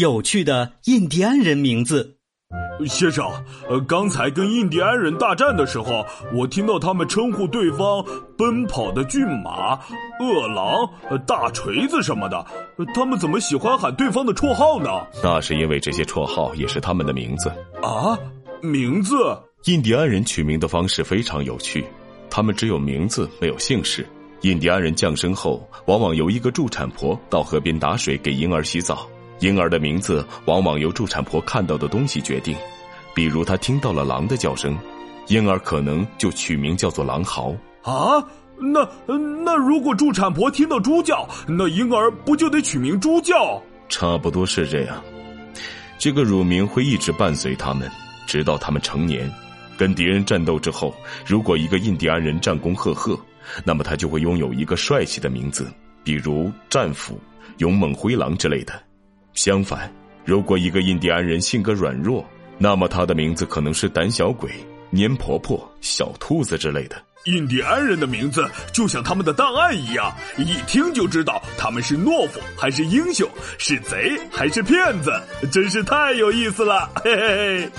有趣的印第安人名字。先生，呃，刚才跟印第安人大战的时候，我听到他们称呼对方“奔跑的骏马”“饿狼”“大锤子”什么的。他们怎么喜欢喊对方的绰号呢？那是因为这些绰号也是他们的名字啊。名字？印第安人取名的方式非常有趣，他们只有名字，没有姓氏。印第安人降生后，往往由一个助产婆到河边打水给婴儿洗澡。婴儿的名字往往由助产婆看到的东西决定，比如他听到了狼的叫声，婴儿可能就取名叫做狼嚎。啊，那那如果助产婆听到猪叫，那婴儿不就得取名猪叫？差不多是这样。这个乳名会一直伴随他们，直到他们成年。跟敌人战斗之后，如果一个印第安人战功赫赫，那么他就会拥有一个帅气的名字，比如战斧、勇猛灰狼之类的。相反，如果一个印第安人性格软弱，那么他的名字可能是胆小鬼、粘婆婆、小兔子之类的。印第安人的名字就像他们的档案一样，一听就知道他们是懦夫还是英雄，是贼还是骗子，真是太有意思了，嘿嘿嘿。